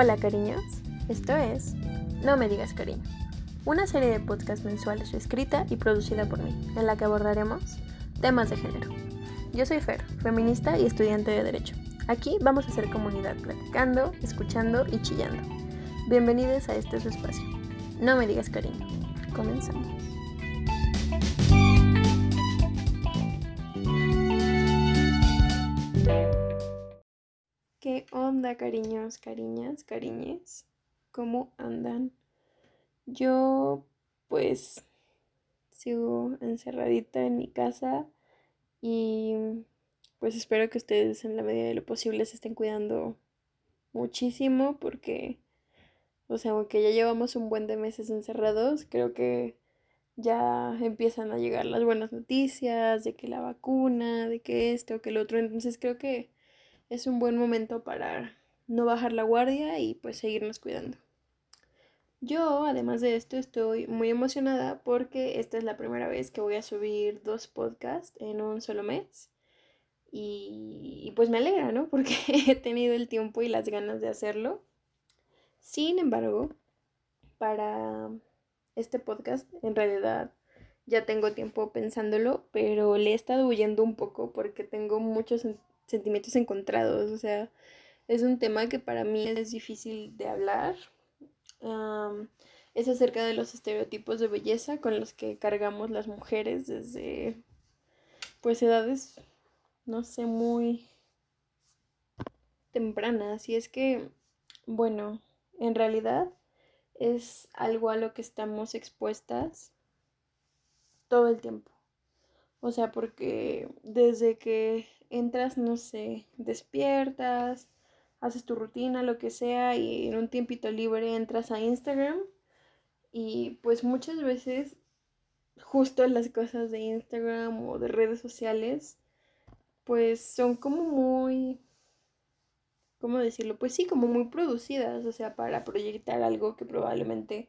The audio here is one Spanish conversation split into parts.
Hola cariños, esto es No me digas cariño, una serie de podcasts mensuales escrita y producida por mí, en la que abordaremos temas de género. Yo soy Fer, feminista y estudiante de Derecho. Aquí vamos a hacer comunidad platicando, escuchando y chillando. Bienvenidos a este su espacio. No me digas cariño. Comenzamos. ¿Qué onda, cariños, cariñas, cariñes? ¿Cómo andan? Yo, pues, sigo encerradita en mi casa y pues espero que ustedes en la medida de lo posible se estén cuidando muchísimo porque, o sea, aunque ya llevamos un buen de meses encerrados, creo que ya empiezan a llegar las buenas noticias de que la vacuna, de que esto, que el otro, entonces creo que es un buen momento para no bajar la guardia y pues seguirnos cuidando. Yo, además de esto, estoy muy emocionada porque esta es la primera vez que voy a subir dos podcasts en un solo mes. Y, pues me alegra, ¿no? Porque he tenido el tiempo y las ganas de hacerlo. Sin embargo, para este podcast, en realidad ya tengo tiempo pensándolo, pero le he estado huyendo un poco porque tengo muchos sentimientos encontrados. O sea, es un tema que para mí es difícil de hablar. es acerca de los estereotipos de belleza con los que cargamos las mujeres desde pues edades, no sé, muy tempranas. Y es que, bueno, en realidad es algo a lo que estamos expuestas todo el tiempo. O sea, porque desde que entras, no sé, despiertas, haces tu rutina, lo que sea, y en un tiempito libre entras a Instagram y pues muchas veces justo las cosas de Instagram o de redes sociales pues son como muy ¿cómo decirlo? Pues sí, como muy producidas, o sea, para proyectar algo que probablemente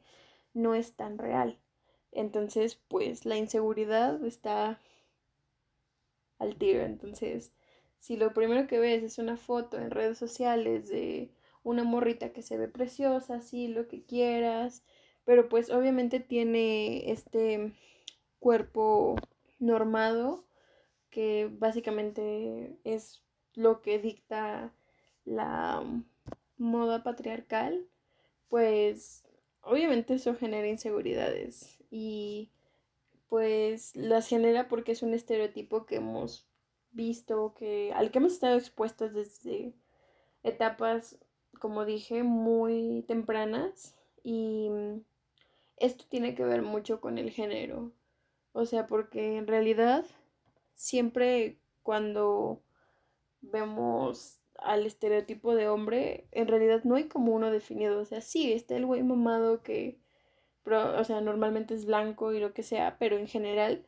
no es tan real. Entonces, pues la inseguridad está al tiro. Entonces, si lo primero que ves es una foto en redes sociales de una morrita que se ve preciosa, así lo que quieras, pero pues obviamente tiene este cuerpo normado que básicamente es lo que dicta la moda patriarcal, pues obviamente eso genera inseguridades y pues las genera porque es un estereotipo que hemos visto, que, al que hemos estado expuestos desde etapas, como dije, muy tempranas y esto tiene que ver mucho con el género. O sea, porque en realidad siempre cuando vemos al estereotipo de hombre, en realidad no hay como uno definido. O sea, sí, está el güey mamado que o sea, normalmente es blanco y lo que sea, pero en general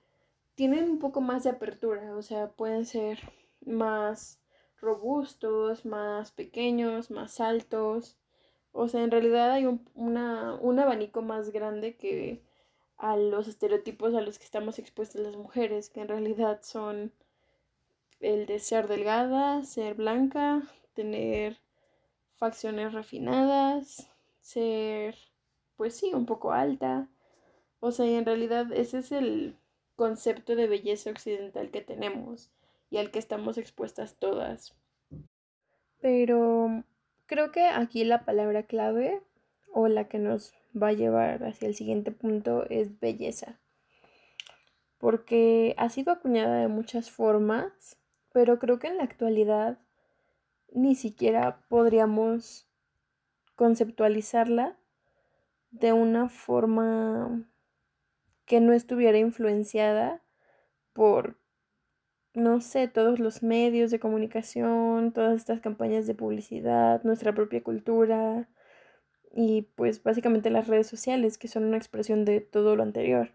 tienen un poco más de apertura, o sea, pueden ser más robustos, más pequeños, más altos, o sea, en realidad hay un, un abanico más grande que a los estereotipos a los que estamos expuestas las mujeres, que en realidad son el de ser delgada, ser blanca, tener facciones refinadas, ser pues sí, un poco alta. O sea, y en realidad ese es el concepto de belleza occidental que tenemos y al que estamos expuestas todas. Pero creo que aquí la palabra clave o la que nos va a llevar hacia el siguiente punto es belleza. Porque ha sido acuñada de muchas formas, pero creo que en la actualidad ni siquiera podríamos conceptualizarla de una forma que no estuviera influenciada por, no sé, todos los medios de comunicación, todas estas campañas de publicidad, nuestra propia cultura y pues básicamente las redes sociales que son una expresión de todo lo anterior.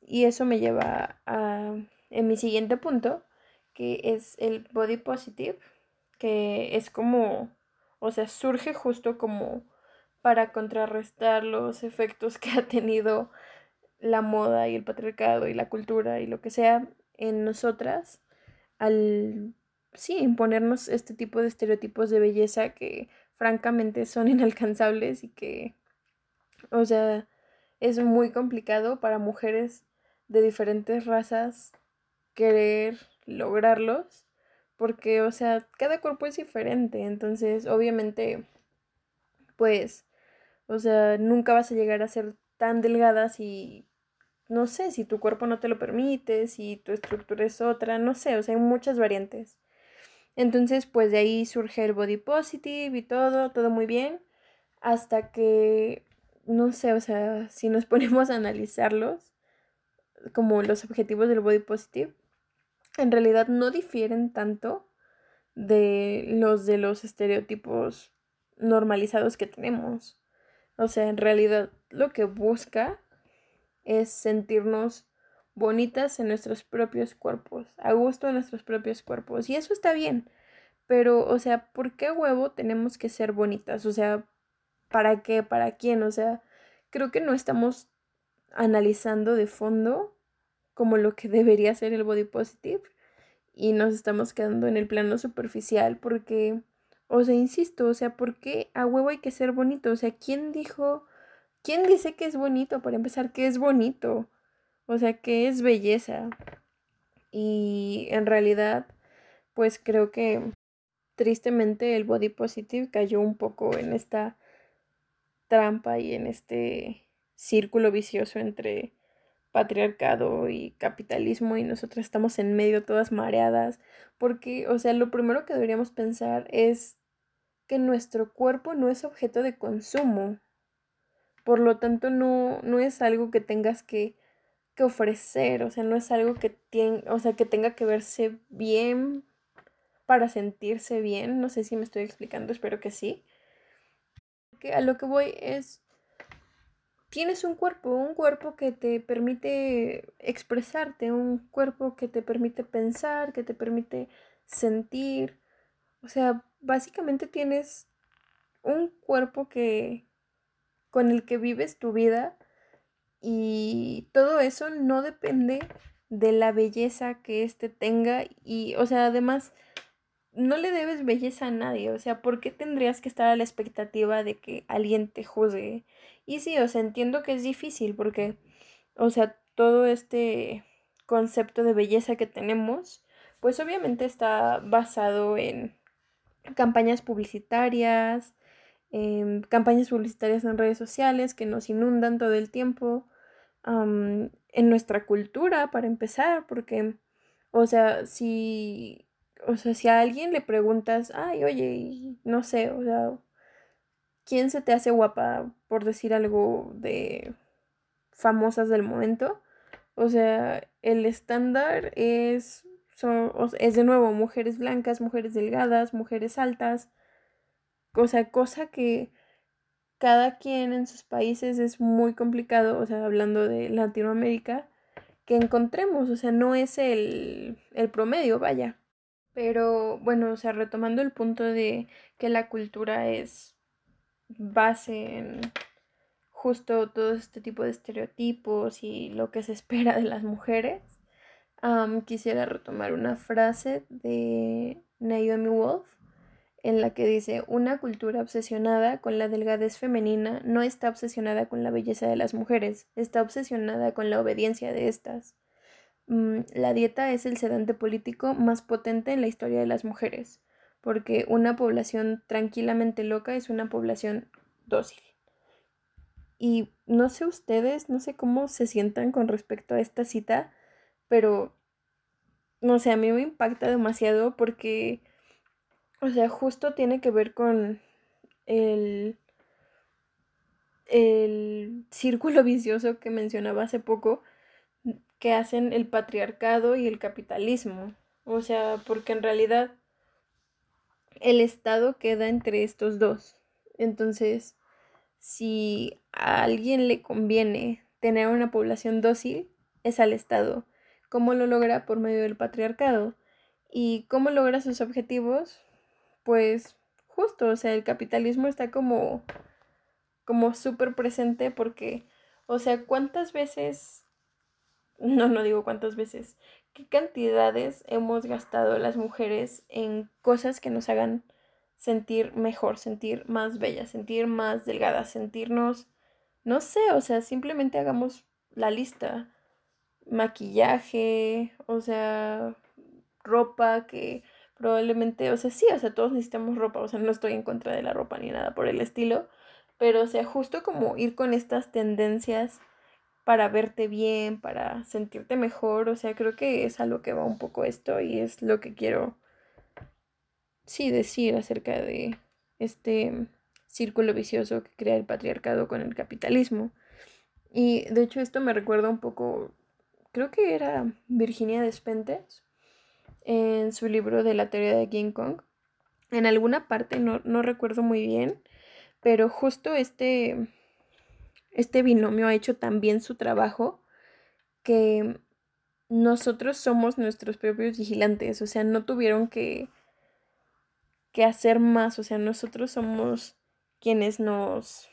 Y eso me lleva a en mi siguiente punto, que es el body positive, que es como, o sea, surge justo como para contrarrestar los efectos que ha tenido la moda y el patriarcado y la cultura y lo que sea en nosotras al sí imponernos este tipo de estereotipos de belleza que francamente son inalcanzables y que, o sea, es muy complicado para mujeres de diferentes razas querer lograrlos, porque, o sea, cada cuerpo es diferente, entonces, obviamente, pues, o sea, nunca vas a llegar a ser tan delgada si, no sé, si tu cuerpo no te lo permite, si tu estructura es otra, no sé, o sea, hay muchas variantes. Entonces, pues de ahí surge el body positive y todo, todo muy bien, hasta que, no sé, o sea, si nos ponemos a analizarlos, como los objetivos del body positive, en realidad no difieren tanto de los de los estereotipos normalizados que tenemos. O sea, en realidad lo que busca es sentirnos bonitas en nuestros propios cuerpos, a gusto en nuestros propios cuerpos. Y eso está bien. Pero, o sea, ¿por qué huevo tenemos que ser bonitas? O sea, ¿para qué? ¿Para quién? O sea, creo que no estamos analizando de fondo como lo que debería ser el body positive y nos estamos quedando en el plano superficial porque, o sea, insisto, o sea, ¿por qué a huevo hay que ser bonito? O sea, ¿quién dijo, quién dice que es bonito? Para empezar, ¿qué es bonito? O sea, ¿qué es belleza? Y en realidad, pues creo que tristemente el body positive cayó un poco en esta trampa y en este círculo vicioso entre patriarcado y capitalismo y nosotras estamos en medio todas mareadas porque, o sea, lo primero que deberíamos pensar es que nuestro cuerpo no es objeto de consumo. Por lo tanto, no, no es algo que tengas que que ofrecer, o sea, no es algo que, o sea, que tenga que verse bien para sentirse bien, no sé si me estoy explicando, espero que sí. Que a lo que voy es, tienes un cuerpo, un cuerpo que te permite expresarte, un cuerpo que te permite pensar, que te permite sentir, o sea, básicamente tienes un cuerpo que con el que vives tu vida y todo eso no depende de la belleza que éste tenga y, o sea, además, no le debes belleza a nadie, o sea, ¿por qué tendrías que estar a la expectativa de que alguien te juzgue? Y sí, o sea, entiendo que es difícil porque, o sea, todo este concepto de belleza que tenemos, pues obviamente está basado en campañas publicitarias, Em, campañas publicitarias en redes sociales que nos inundan todo el tiempo, en nuestra cultura, para empezar, porque, o sea, si, o sea, si a alguien le preguntas, ay, oye, no sé, o sea, ¿quién se te hace guapa por decir algo de famosas del momento? O sea, el estándar es, son, es de nuevo mujeres blancas, mujeres delgadas, mujeres altas, o sea, cosa que cada quien en sus países es muy complicado, o sea, hablando de Latinoamérica, que encontremos, o sea, no es el, el promedio, vaya. Pero bueno, o sea, retomando el punto de que la cultura es base en justo todo este tipo de estereotipos y lo que se espera de las mujeres, quisiera retomar una frase de Naomi Wolf en la que dice, una cultura obsesionada con la delgadez femenina no está obsesionada con la belleza de las mujeres, está obsesionada con la obediencia de estas. Mm, la dieta es el sedante político más potente en la historia de las mujeres, porque una población tranquilamente loca es una población dócil. Y no sé ustedes, no sé cómo se sientan con respecto a esta cita, pero no sé, a mí me impacta demasiado porque o sea, justo tiene que ver con el, el círculo vicioso que mencionaba hace poco que hacen el patriarcado y el capitalismo. O sea, porque en realidad el Estado queda entre estos dos. Entonces, si a alguien le conviene tener una población dócil, es al Estado. ¿Cómo lo logra? Por medio del patriarcado. ¿Y cómo logra sus objetivos? pues justo, o sea, el capitalismo está como, como súper presente porque, o sea, ¿cuántas veces, no, no digo cuántas veces, qué cantidades hemos gastado las mujeres en cosas que nos hagan sentir mejor, sentir más bella, sentir más delgada, sentirnos, no sé, o sea, simplemente hagamos la lista. Maquillaje, o sea, ropa que probablemente, o sea, sí, o sea, todos necesitamos ropa, o sea, no estoy en contra de la ropa ni nada por el estilo, pero o sea, justo como ir con estas tendencias para verte bien, para sentirte mejor, o sea, creo que es a lo que va un poco esto y es lo que quiero, sí, decir acerca de este círculo vicioso que crea el patriarcado con el capitalismo. Y de hecho esto me recuerda un poco, creo que era Virginia Despentes, en su libro de la teoría de King Kong. En alguna parte, no, no recuerdo muy bien, pero justo este, este binomio ha hecho tan bien su trabajo que nosotros somos nuestros propios vigilantes, o sea, no tuvieron que, que hacer más, o sea, nosotros somos quienes nos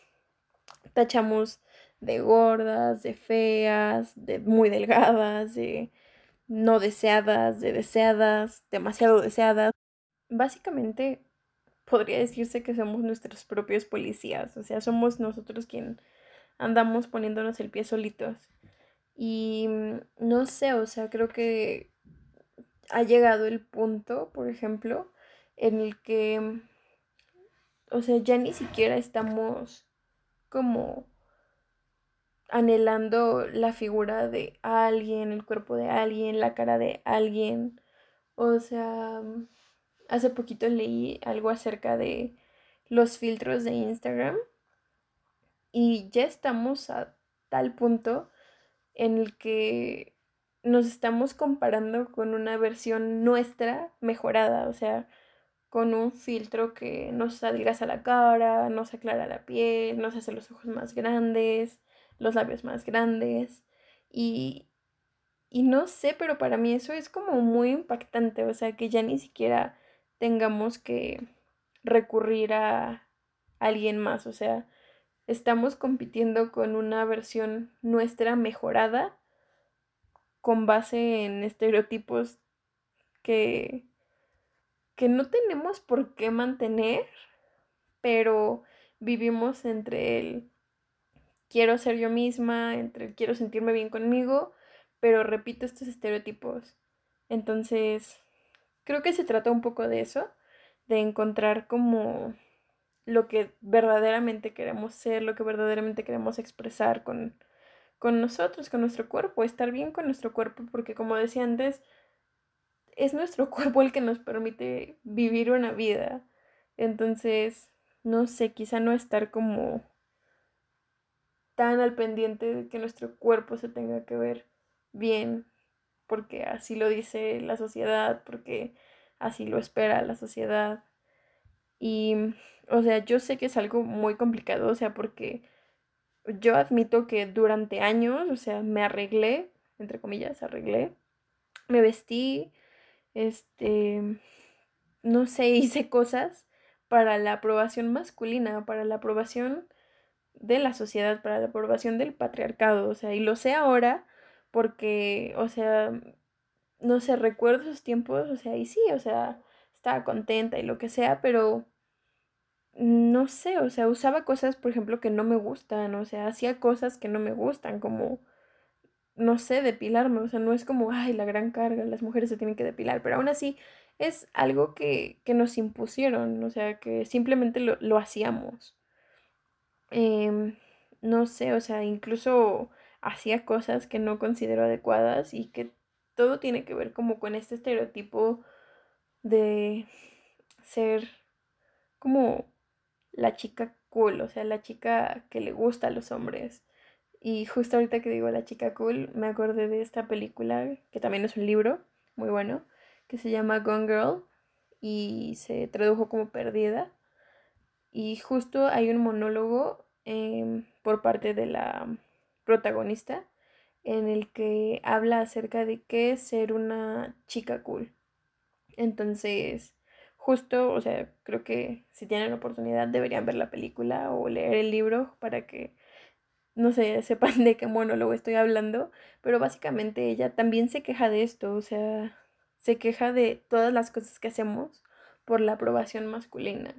tachamos de gordas, de feas, de muy delgadas, de no deseadas, de deseadas, demasiado deseadas. Básicamente podría decirse que somos nuestros propios policías, o sea, somos nosotros quien andamos poniéndonos el pie solitos. Y mm, no sé, o sea, creo que ha llegado el punto, por ejemplo, en el que, o sea, ya ni siquiera estamos como anhelando la figura de alguien, el cuerpo de alguien, la cara de alguien. O sea, hace poquito leí algo acerca de los filtros de Instagram y ya estamos a tal punto en el que nos estamos comparando con una versión nuestra mejorada, o sea, con un filtro que nos adelgaza la cara, nos aclara la piel, nos hace los ojos más grandes, los labios más grandes y, y no sé, pero para mí eso es como muy impactante, o sea, que ya ni siquiera tengamos que recurrir a alguien más, o sea, estamos compitiendo con una versión nuestra mejorada con base en estereotipos que, que no tenemos por qué mantener, pero vivimos entre el quiero ser yo misma, entre quiero sentirme bien conmigo, pero repito estos estereotipos. Entonces, creo que se trata un poco de eso, de encontrar como lo que verdaderamente queremos ser, lo que verdaderamente queremos expresar con, con nosotros, con nuestro cuerpo, estar bien con nuestro cuerpo, porque como decía antes, es nuestro cuerpo el que nos permite vivir una vida. Entonces, no sé, quizá no estar como tan al pendiente de que nuestro cuerpo se tenga que ver bien, porque así lo dice la sociedad, porque así lo espera la sociedad. Y, o sea, yo sé que es algo muy complicado, o sea, porque yo admito que durante años, o sea, me arreglé, entre comillas, arreglé, me vestí, este, no sé, hice cosas para la aprobación masculina, para la aprobación de la sociedad, para la aprobación del patriarcado, o sea, y lo sé ahora porque, o sea, no sé, recuerdo esos tiempos, o sea, y sí, o sea, estaba contenta y lo que sea, pero no sé, o sea, usaba cosas, por ejemplo, que no me gustan, o sea, hacía cosas que no me gustan, como, no sé, depilarme, o sea, no es como, ay, la gran carga, las mujeres se tienen que depilar, pero aún así es algo que, que nos impusieron, o sea, que simplemente lo, lo hacíamos. Em, no sé, o sea, incluso hacía cosas que no considero adecuadas y que todo tiene que ver como con este estereotipo de ser como la chica cool, o sea, la chica que le gusta a los hombres. Y justo ahorita que digo la chica cool, me acordé de esta película, que también es un libro muy bueno, que se llama Gone Girl y se tradujo como Perdida. Y justo hay un monólogo em, por parte de la protagonista en el que habla acerca de qué es ser una chica cool. Entonces, justo, o sea, creo que si tienen la oportunidad deberían ver la película o leer el libro para que, no sé, sepan de qué monólogo estoy hablando, pero básicamente ella también se queja de esto, o sea, se queja de todas las cosas que hacemos por la aprobación masculina.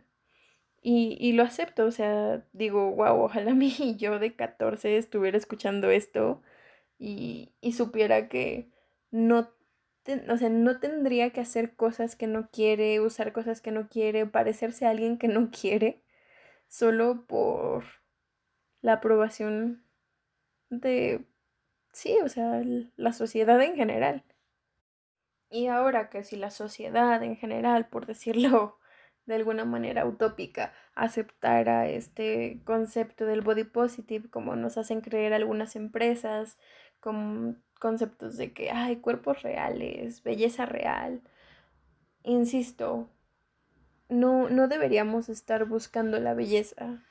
Y, y, lo acepto, o sea, digo, wow, ojalá y yo de 14 estuviera escuchando esto y, y supiera que no, o sea, no tendría que hacer cosas que no quiere, usar cosas que no quiere, parecerse a alguien que no quiere, solo por la aprobación de, sí, o sea, la sociedad en general. Y ahora que si la sociedad en general, por decirlo de alguna manera utópica, aceptara este concepto del body positive como nos hacen creer algunas empresas, con conceptos de que hay cuerpos reales, belleza real. Insisto, no, no deberíamos estar buscando la belleza.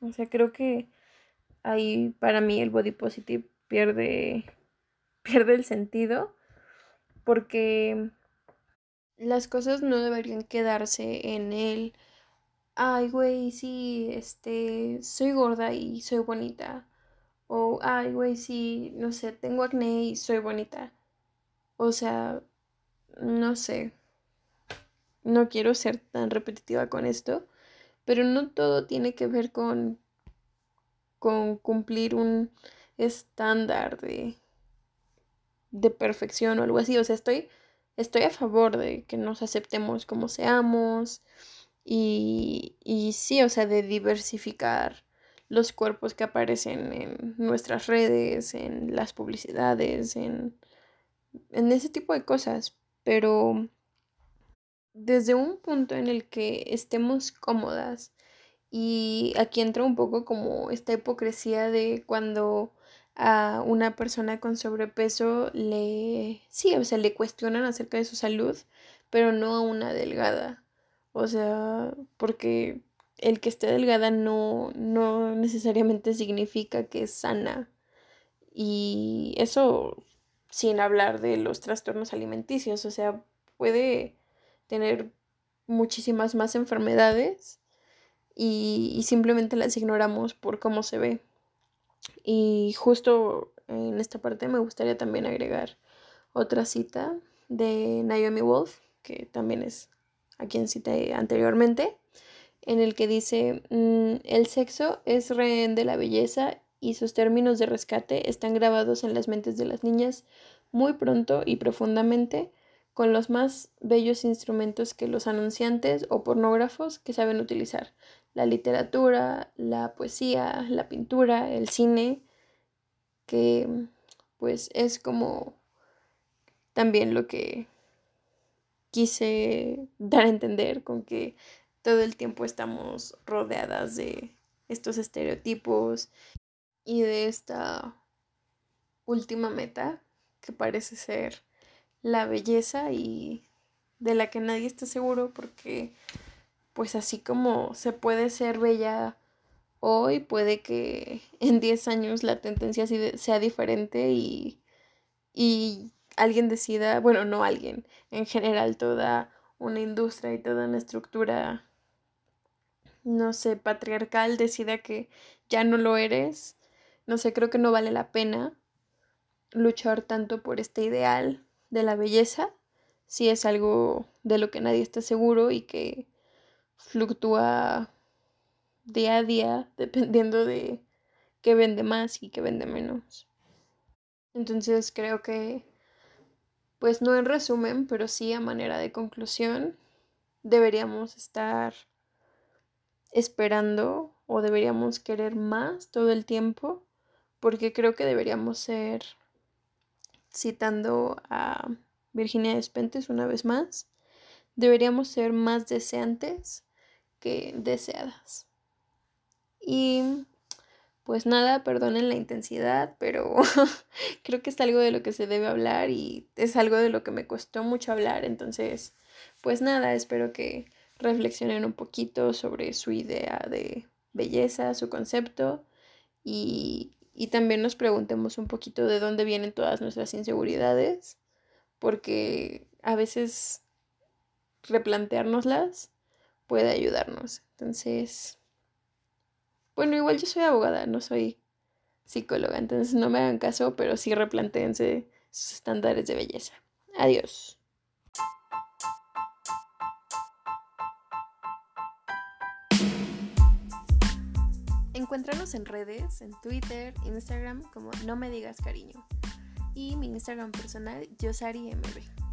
O sea, creo que ahí para mí el body positive pierde, pierde el sentido porque las cosas no deberían quedarse en el, ay, güey, sí, este, soy gorda y soy bonita. O, ay, güey, sí, no sé, tengo acné y soy bonita. O sea, no sé. No quiero ser tan repetitiva con esto, pero no todo tiene que ver con, con cumplir un estándar de, de perfección o algo así. O sea, estoy, estoy a favor de que nos aceptemos como seamos y, y sí, o sea, de diversificar los cuerpos que aparecen en nuestras redes, en las publicidades, en, en ese tipo de cosas. Pero desde un punto en el que estemos cómodas y aquí entra un poco como esta hipocresía de cuando a una persona con sobrepeso le, sí, o sea, le cuestionan acerca de su salud, pero no a una delgada. O sea, porque el que esté delgada no, no necesariamente significa que es sana. Y eso sin hablar de los trastornos alimenticios, o sea, puede tener muchísimas más enfermedades y, y simplemente las ignoramos por cómo se ve. Y justo en esta parte me gustaría también agregar otra cita de Naomi Wolf, que también es a quien cité anteriormente, en el que dice, mm, el sexo es rehén de la belleza y sus términos de rescate están grabados en las mentes de las niñas muy pronto y profundamente con los más bellos instrumentos que los anunciantes o pornógrafos que saben utilizar, la literatura, la poesía, la pintura, el cine, que pues es como también lo que quise dar a entender con que todo el tiempo estamos rodeadas de estos estereotipos y de esta última meta que parece ser la belleza y de la que nadie está seguro porque pues así como se puede ser bella hoy, puede que en 10 años la tendencia sea diferente y, y alguien decida, bueno, no alguien, en general toda una industria y toda una estructura, no sé, patriarcal decida que ya no lo eres. No sé, creo que no vale la pena luchar tanto por este ideal de la belleza si es algo de lo que nadie está seguro y que fluctúa día a día dependiendo de qué vende más y qué vende menos. Entonces creo que, pues no en resumen, pero sí a manera de conclusión, deberíamos estar esperando o deberíamos querer más todo el tiempo, porque creo que deberíamos ser, citando a Virginia Despentes una vez más, deberíamos ser más deseantes que deseadas. Y pues nada, perdonen la intensidad, pero creo que es algo de lo que se debe hablar y es algo de lo que me costó mucho hablar. Entonces, pues nada, espero que reflexionen un poquito sobre su idea de belleza, su concepto y, y también nos preguntemos un poquito de dónde vienen todas nuestras inseguridades, porque a veces replanteárnoslas puede ayudarnos. Entonces, bueno, igual yo soy abogada, no soy psicóloga, entonces no me hagan caso, pero sí replanteense sus estándares de belleza. Adiós. Encuéntranos en redes, en Twitter, Instagram, como no me digas cariño. Y mi Instagram personal, YosariMB.